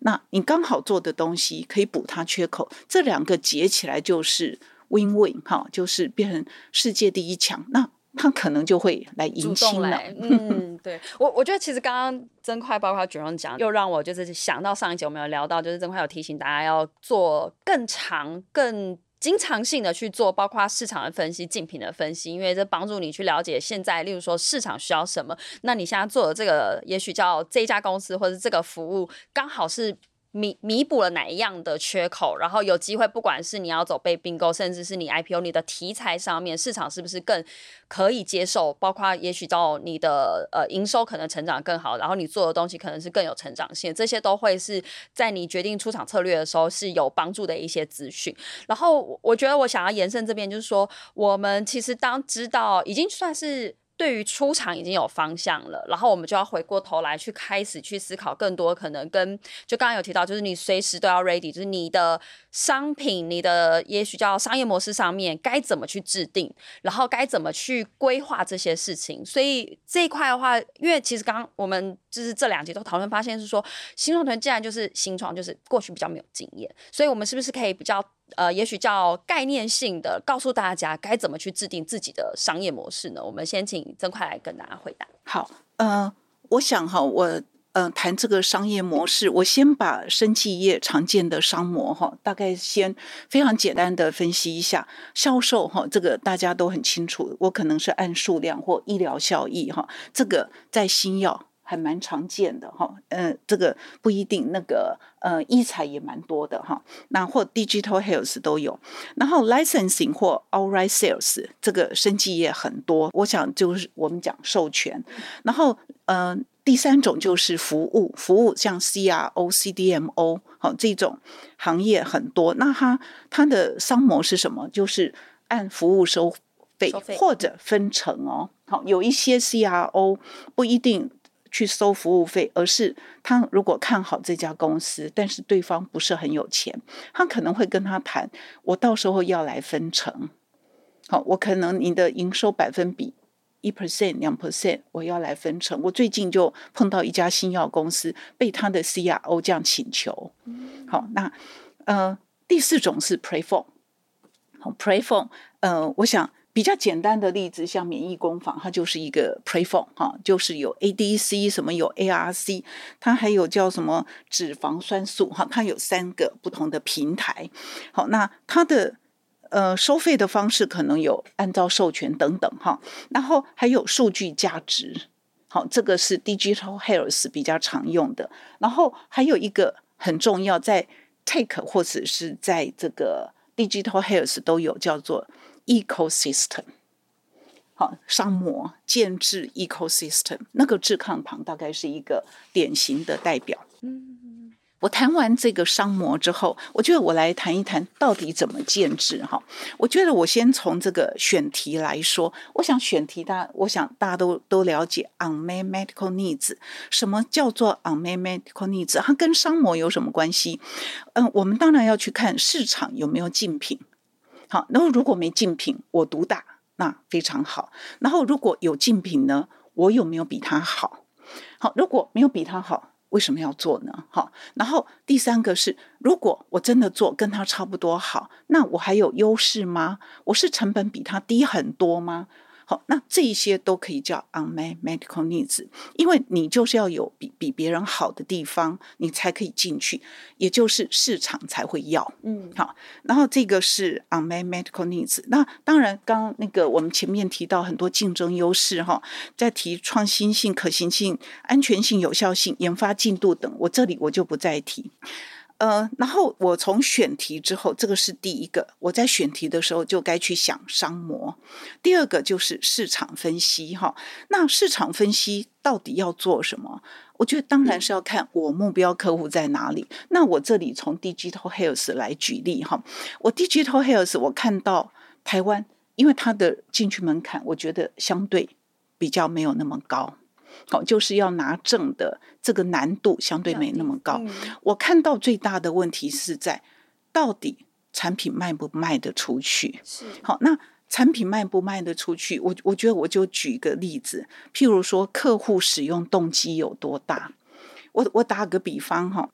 那你刚好做的东西可以补它缺口，这两个结起来就是 Win Win 哈，就是变成世界第一强，那他可能就会来迎亲了。嗯，对我我觉得其实刚刚曾快包括 Jerome 讲，又让我就是想到上一集我们有聊到，就是曾快有提醒大家要做更长更。经常性的去做，包括市场的分析、竞品的分析，因为这帮助你去了解现在，例如说市场需要什么。那你现在做的这个，也许叫这家公司或者这个服务，刚好是。弥弥补了哪一样的缺口，然后有机会，不管是你要走被并购，甚至是你 IPO，你的题材上面市场是不是更可以接受？包括也许到你的呃营收可能成长更好，然后你做的东西可能是更有成长性，这些都会是在你决定出场策略的时候是有帮助的一些资讯。然后我觉得我想要延伸这边，就是说我们其实当知道已经算是。对于出场已经有方向了，然后我们就要回过头来去开始去思考更多可能跟就刚刚有提到，就是你随时都要 ready，就是你的商品、你的也许叫商业模式上面该怎么去制定，然后该怎么去规划这些事情。所以这一块的话，因为其实刚刚我们就是这两集都讨论发现是说，新创团既然就是新创，就是过去比较没有经验，所以我们是不是可以比较。呃，也许叫概念性的告诉大家该怎么去制定自己的商业模式呢？我们先请曾快来跟大家回答。好，呃，我想哈，我呃谈这个商业模式，我先把生技业常见的商模哈，大概先非常简单的分析一下销售哈，这个大家都很清楚，我可能是按数量或医疗效益哈，这个在新药。还蛮常见的哈，呃，这个不一定，那个呃，医材也蛮多的哈，那或 digital health 都有，然后 licensing 或 outright sales 这个生技业很多，我想就是我们讲授权，然后呃，第三种就是服务，服务像 CRO、CDMO 好这种行业很多，那它它的商模是什么？就是按服务收费，收费或者分成哦，好，有一些 CRO 不一定。去收服务费，而是他如果看好这家公司，但是对方不是很有钱，他可能会跟他谈，我到时候要来分成。好，我可能你的营收百分比一 percent 两 percent，我要来分成。我最近就碰到一家新药公司，被他的 CRO 这样请求。好，那呃第四种是 pre-form，好 pre-form，呃我想。比较简单的例子，像免疫工坊，它就是一个 pre-form 哈，就是有 ADC 什么有 ARC，它还有叫什么脂肪酸素哈，它有三个不同的平台。好，那它的呃收费的方式可能有按照授权等等哈，然后还有数据价值，好，这个是 digital health 比较常用的。然后还有一个很重要，在 Take 或者是在这个 digital health 都有叫做。ecosystem，好，商模建置 ecosystem，那个字靠旁大概是一个典型的代表。嗯，我谈完这个商模之后，我觉得我来谈一谈到底怎么建置哈。我觉得我先从这个选题来说，我想选题大，我想大家都都了解 unmet medical needs。什么叫做 unmet medical needs？它跟商模有什么关系？嗯，我们当然要去看市场有没有竞品。好，然后如果没竞品，我独大，那非常好。然后如果有竞品呢，我有没有比他好？好，如果没有比他好，为什么要做呢？好，然后第三个是，如果我真的做跟他差不多好，那我还有优势吗？我是成本比他低很多吗？好，那这一些都可以叫 unmet medical needs，因为你就是要有比比别人好的地方，你才可以进去，也就是市场才会要。嗯，好，然后这个是 unmet medical needs。那当然，刚刚那个我们前面提到很多竞争优势哈，在提创新性、可行性、安全性、有效性、研发进度等，我这里我就不再提。呃，然后我从选题之后，这个是第一个。我在选题的时候就该去想商模。第二个就是市场分析哈。那市场分析到底要做什么？我觉得当然是要看我目标客户在哪里。那我这里从 Digital Health 来举例哈。我 Digital Health 我看到台湾，因为它的进去门槛，我觉得相对比较没有那么高。好，就是要拿证的这个难度相对没那么高。我看到最大的问题是在到底产品卖不卖得出去？是。好，那产品卖不卖得出去？我我觉得我就举一个例子，譬如说客户使用动机有多大？我我打个比方哈，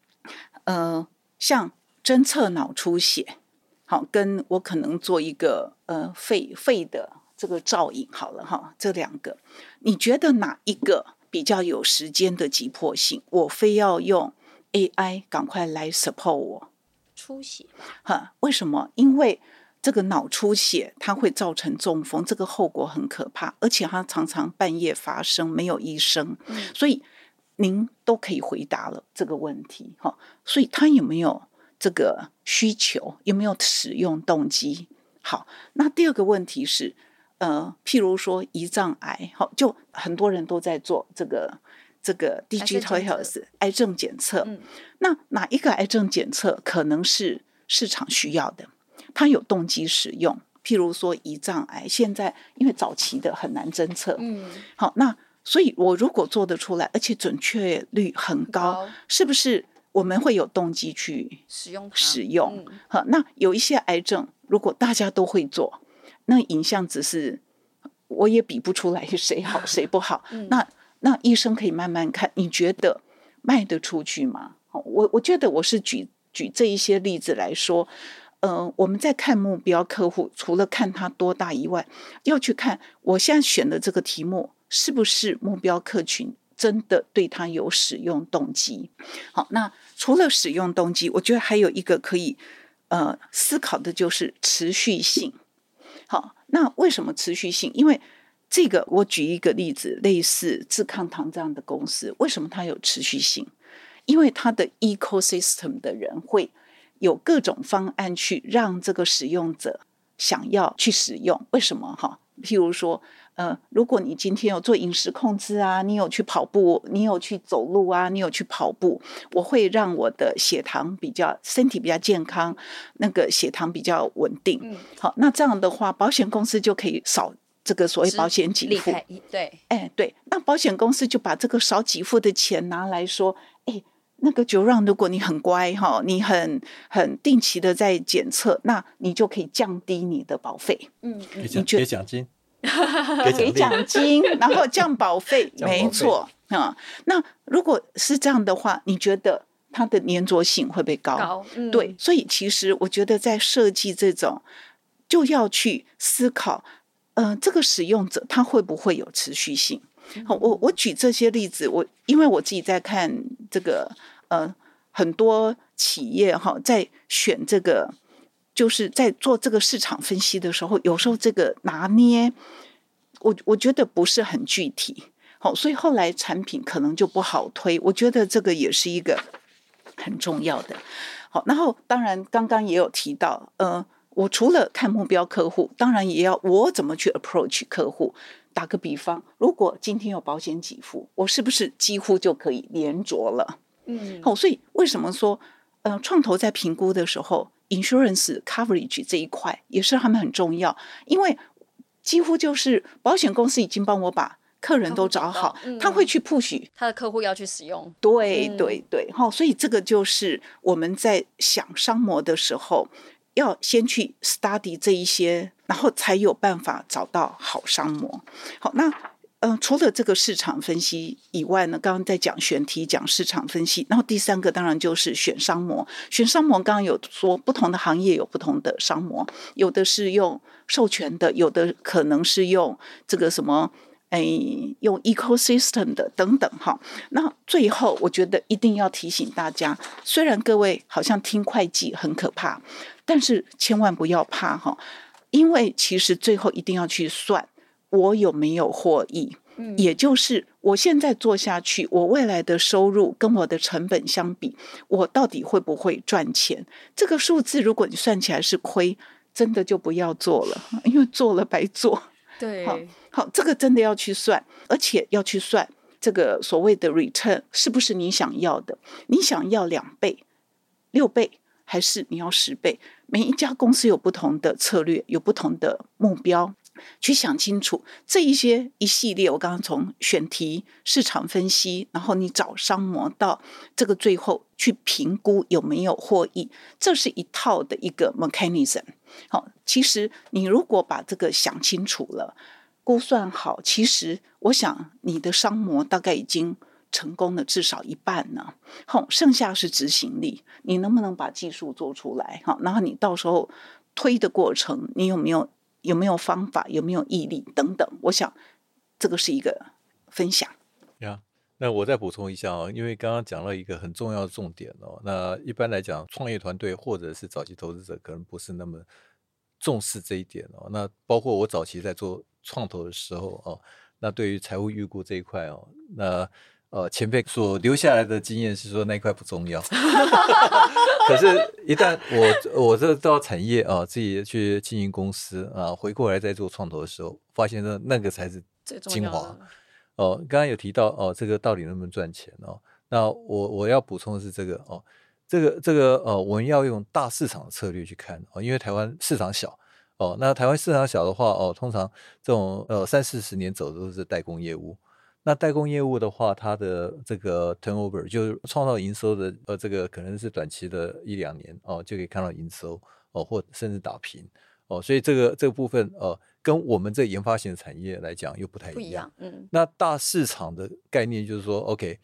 呃，像侦测脑出血，好，跟我可能做一个呃肺肺的这个造影好了哈，这两个，你觉得哪一个？比较有时间的急迫性，我非要用 AI 赶快来 support 我出血哈？为什么？因为这个脑出血，它会造成中风，这个后果很可怕，而且它常常半夜发生，没有医生，所以您都可以回答了这个问题哈。所以他有没有这个需求？有没有使用动机？好，那第二个问题是，呃，譬如说胰脏癌，好，就很多人都在做这个这个 digital health 癌症检测，嗯，那哪一个癌症检测可能是市场需要的？它有动机使用，譬如说胰脏癌，现在因为早期的很难侦测，嗯，好，那所以我如果做得出来，而且准确率很高，很高，是不是我们会有动机去使用使用？好，那有一些癌症，如果大家都会做，那影像只是我也比不出来谁好谁不好，嗯、那那医生可以慢慢看，你觉得卖得出去吗？我我觉得我是举举这一些例子来说。呃，我们在看目标客户，除了看他多大以外，要去看我现在选的这个题目是不是目标客群真的对他有使用动机。好，那除了使用动机，我觉得还有一个可以呃思考的就是持续性。好，那为什么持续性？因为这个，我举一个例子，类似致康堂这样的公司，为什么它有持续性？因为它的 ecosystem 的人会。有各种方案去让这个使用者想要去使用，为什么哈？譬如说，呃，如果你今天有做饮食控制啊，你有去跑步，你有去走路啊，你有去跑步，我会让我的血糖比较身体比较健康，那个血糖比较稳定。嗯，好，那这样的话，保险公司就可以少这个所谓保险给付。对，哎，对，那保险公司就把这个少给付的钱拿来说，哎。那个就让，如果你很乖哈，你很很定期的在检测，那你就可以降低你的保费。嗯，给奖给奖金，给奖金，然后降保费，没错啊。那如果是这样的话，你觉得它的粘着性会不会高？高，嗯，对。所以其实我觉得在设计这种，就要去思考，呃，这个使用者他会不会有持续性？好，我我举这些例子，我因为我自己在看这个，呃，很多企业哈，在选这个，就是在做这个市场分析的时候，有时候这个拿捏，我我觉得不是很具体，好，所以后来产品可能就不好推。我觉得这个也是一个很重要的。好，然后当然刚刚也有提到，呃，我除了看目标客户，当然也要我怎么去 approach 客户。打个比方，如果今天有保险给付，我是不是几乎就可以连着了？嗯，好，所以为什么说，呃，创投在评估的时候，insurance coverage 这一块也是他们很重要，因为几乎就是保险公司已经帮我把客人都找好，嗯、他会去 push 他的客户要去使用。对对对，好，所以这个就是我们在想商模的时候。要先去 study 这一些，然后才有办法找到好商模。好，那嗯、除了这个市场分析以外呢，刚刚在讲选题、讲市场分析，然后第三个当然就是选商模。选商模刚刚有说，不同的行业有不同的商模，有的是用授权的，有的可能是用这个什么。哎，用 ecosystem 的等等哈，那最后我觉得一定要提醒大家，虽然各位好像听会计很可怕，但是千万不要怕哈，因为其实最后一定要去算我有没有获益，嗯，也就是我现在做下去，我未来的收入跟我的成本相比，我到底会不会赚钱？这个数字如果你算起来是亏，真的就不要做了，因为做了白做。对。好，这个真的要去算，而且要去算这个所谓的 return 是不是你想要的？你想要两倍、六倍，还是你要十倍？每一家公司有不同的策略，有不同的目标，去想清楚这一些一系列。我刚刚从选题、市场分析，然后你找商模到这个最后去评估有没有获益，这是一套的一个 mechanism。好，其实你如果把这个想清楚了。估算好，其实我想你的商模大概已经成功了至少一半呢。好，剩下是执行力，你能不能把技术做出来？好，然后你到时候推的过程，你有没有有没有方法，有没有毅力等等？我想这个是一个分享。呀，那我再补充一下哦，因为刚刚讲了一个很重要的重点哦。那一般来讲，创业团队或者是早期投资者可能不是那么重视这一点哦。那包括我早期在做创投的时候哦，那对于财务预估这一块哦，那呃前辈所留下来的经验是说那一块不重要。可是，一旦我我这到产业啊，自己去经营公司啊，回过来再做创投的时候，发现那那个才是精华。哦，刚刚有提到哦，这个到底能不能赚钱哦？那我我要补充的是这个哦，这个这个呃，我们要用大市场的策略去看哦，因为台湾市场小哦，那台湾市场小的话哦，通常这种呃三四十年走的都是代工业务。那代工业务的话，它的这个 turnover 就是创造营收的呃，这个可能是短期的一两年哦，就可以看到营收哦，或甚至打平哦，所以这个这个部分呃，跟我们这研发型的产业来讲又不太一样。不一样，嗯。那大市场的概念就是说，OK，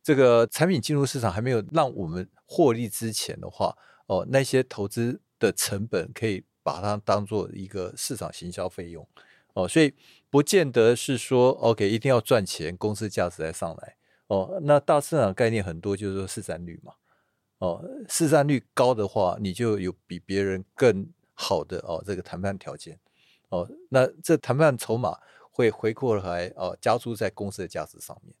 这个产品进入市场还没有让我们获利之前的话，哦，那些投资的成本可以把它当做一个市场行销费用哦，所以。不见得是说 OK 一定要赚钱，公司价值才上来哦。那大市场概念很多，就是说市占率嘛。哦，市占率高的话，你就有比别人更好的哦这个谈判条件哦。那这谈判筹码会回过来哦，加注在公司的价值上面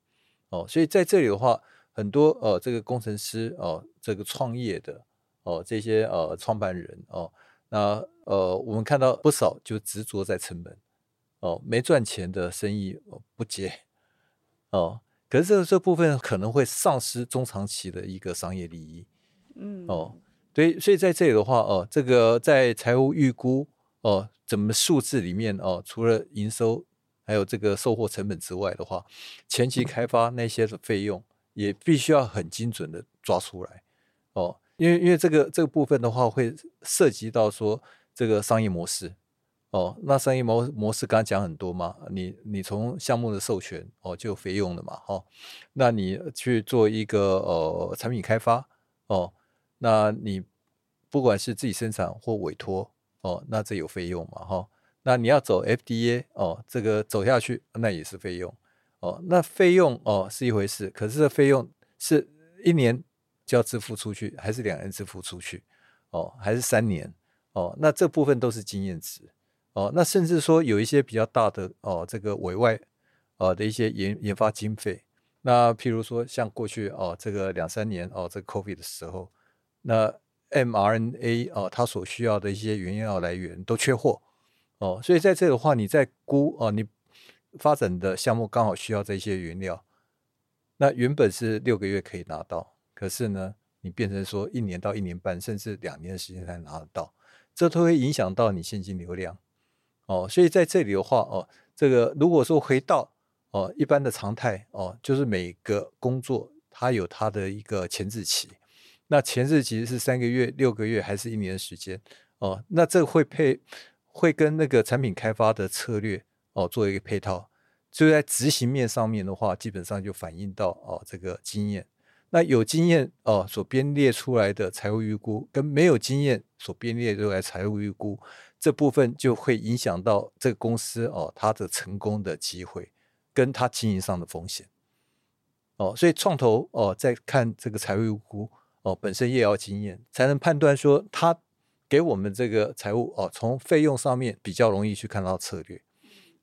哦。所以在这里的话，很多哦这个工程师哦这个创业的哦这些呃创办人哦，那呃我们看到不少就执着在成本。哦，没赚钱的生意不接哦，可是这这部分可能会丧失中长期的一个商业利益，嗯，哦，对，所以在这里的话，哦，这个在财务预估哦，怎么数字里面哦，除了营收还有这个售货成本之外的话，前期开发那些的费用也必须要很精准的抓出来哦，因为因为这个这个部分的话，会涉及到说这个商业模式。哦，那商业模模式刚刚讲很多嘛，你你从项目的授权哦就有费用了嘛，哦，那你去做一个呃产品开发哦，那你不管是自己生产或委托哦，那这有费用嘛，哈、哦，那你要走 FDA 哦，这个走下去那也是费用哦，那费用哦是一回事，可是这费用是一年就要支付出去，还是两年支付出去哦，还是三年哦，那这部分都是经验值。哦，那甚至说有一些比较大的哦，这个委外呃的一些研研发经费，那譬如说像过去哦，这个两三年哦，这个 COVID 的时候，那 mRNA 哦，它所需要的一些原料来源都缺货哦，所以在这的话，你在估哦，你发展的项目刚好需要这些原料，那原本是六个月可以拿到，可是呢，你变成说一年到一年半，甚至两年的时间才拿得到，这都会影响到你现金流量。哦，所以在这里的话，哦，这个如果说回到哦一般的常态，哦，就是每个工作它有它的一个前置期，那前置期是三个月、六个月还是一年的时间？哦，那这会配会跟那个产品开发的策略哦做一个配套，就在执行面上面的话，基本上就反映到哦这个经验。那有经验哦所编列出来的财务预估，跟没有经验所编列出来财务预估。这部分就会影响到这个公司哦，它的成功的机会，跟它经营上的风险哦，所以创投哦，在看这个财务预估哦，本身也要经验，才能判断说它给我们这个财务哦，从费用上面比较容易去看到策略。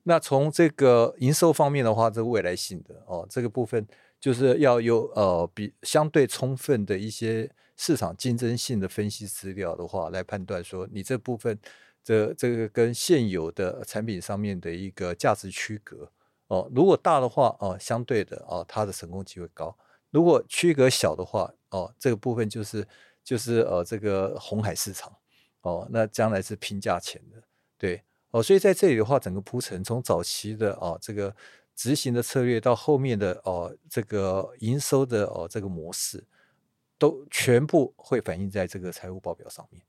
那从这个营收方面的话，这未来性的哦，这个部分就是要有呃比相对充分的一些市场竞争性的分析资料的话，来判断说你这部分。这这个跟现有的产品上面的一个价值区隔。哦，如果大的话哦，相对的哦，它的成功机会高；如果区隔小的话哦，这个部分就是就是呃这个红海市场。哦，那将来是拼价钱的，对。哦，所以在这里的话，整个铺陈从早期的哦这个执行的策略到后面的哦这个营收的哦这个模式，都全部会反映在这个财务报表上面。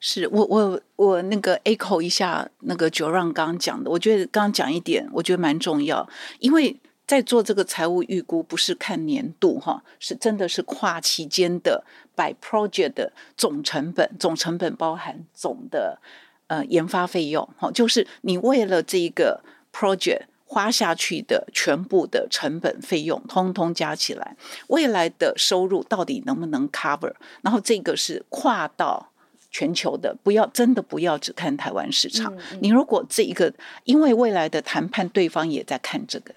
是我我我那个 echo 一下那个九让刚刚讲的，我觉得刚刚讲一点，我觉得蛮重要，因为在做这个财务预估，不是看年度哈，是真的是跨期间的 by project 的总成本，总成本包含总的呃研发费用哈，就是你为了这一个 project 花下去的全部的成本费用，通通加起来，未来的收入到底能不能 cover？然后这个是跨到。全球的，不要真的不要只看台湾市场。嗯嗯、你如果这一个，因为未来的谈判，对方也在看这个，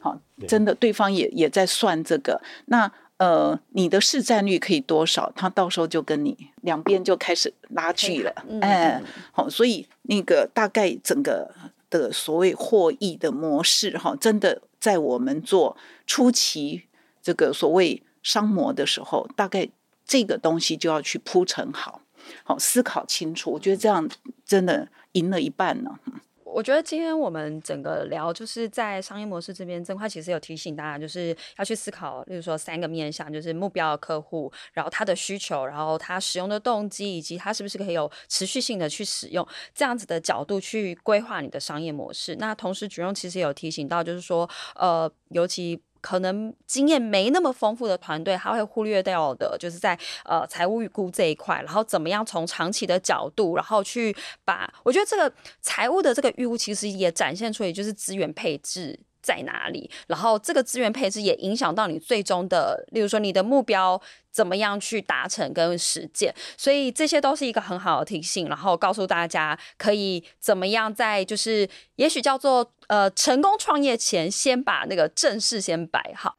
好，真的对方也也在算这个。那呃，你的市占率可以多少？他到时候就跟你两边就开始拉锯了。嗯，哎，好，所以那个大概整个的所谓获益的模式，哈，真的在我们做初期这个所谓商模的时候，大概这个东西就要去铺陈好。好，思考清楚，我觉得这样真的赢了一半呢。我觉得今天我们整个聊，就是在商业模式这边，这块其实有提醒大家，就是要去思考，例如说三个面向，就是目标客户，然后他的需求，然后他使用的动机，以及他是不是可以有持续性的去使用，这样子的角度去规划你的商业模式。那同时举融其实有提醒到，就是说，呃，尤其。可能经验没那么丰富的团队，他会忽略掉的，就是在呃财务预估这一块，然后怎么样从长期的角度，然后去把，我觉得这个财务的这个预估其实也展现出来，就是资源配置在哪里，然后这个资源配置也影响到你最终的，例如说你的目标。怎么样去达成跟实践，所以这些都是一个很好的提醒，然后告诉大家可以怎么样在就是也许叫做呃成功创业前，先把那个正事先摆好。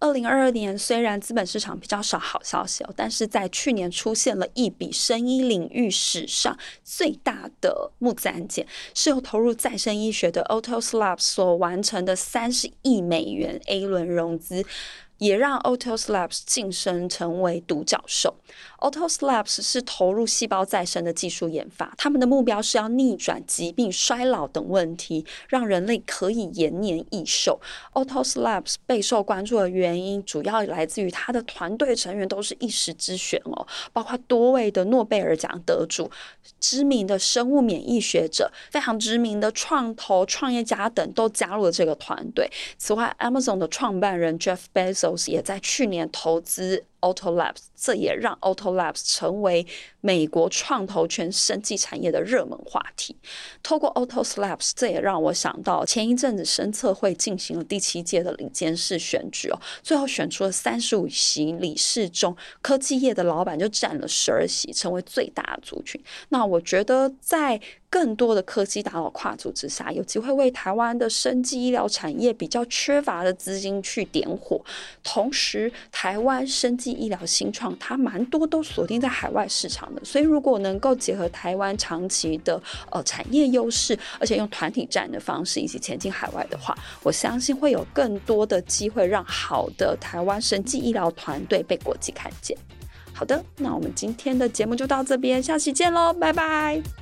二零二二年虽然资本市场比较少好消息哦，但是在去年出现了一笔生医领域史上最大的募资案件，是由投入再生医学的 autoslab 所完成的三十亿美元 A 轮融资，也让 Autos Labs 晋升成为独角兽。Autos Labs 是投入细胞再生的技术研发，他们的目标是要逆转疾病、衰老等问题，让人类可以延年益寿。Autos Labs 备受关注的原因，主要来自于他的团队成员都是一时之选哦，包括多位的诺贝尔奖得主、知名的生物免疫学者、非常知名的创投创业家等都加入了这个团队。此外，Amazon 的创办人 Jeff Bezos 也在去年投资。Auto Labs，这也让 Auto Labs 成为美国创投圈生技产业的热门话题。透过 Auto Labs，这也让我想到前一阵子深策会进行了第七届的理监事选举哦，最后选出了三十五席理事中，科技业的老板就占了十二席，成为最大的族群。那我觉得在更多的科技大佬跨足之下，有机会为台湾的生技医疗产业比较缺乏的资金去点火。同时，台湾生技医疗新创它蛮多都锁定在海外市场的，所以如果能够结合台湾长期的呃产业优势，而且用团体战的方式一起前进海外的话，我相信会有更多的机会让好的台湾生技医疗团队被国际看见。好的，那我们今天的节目就到这边，下期见喽，拜拜。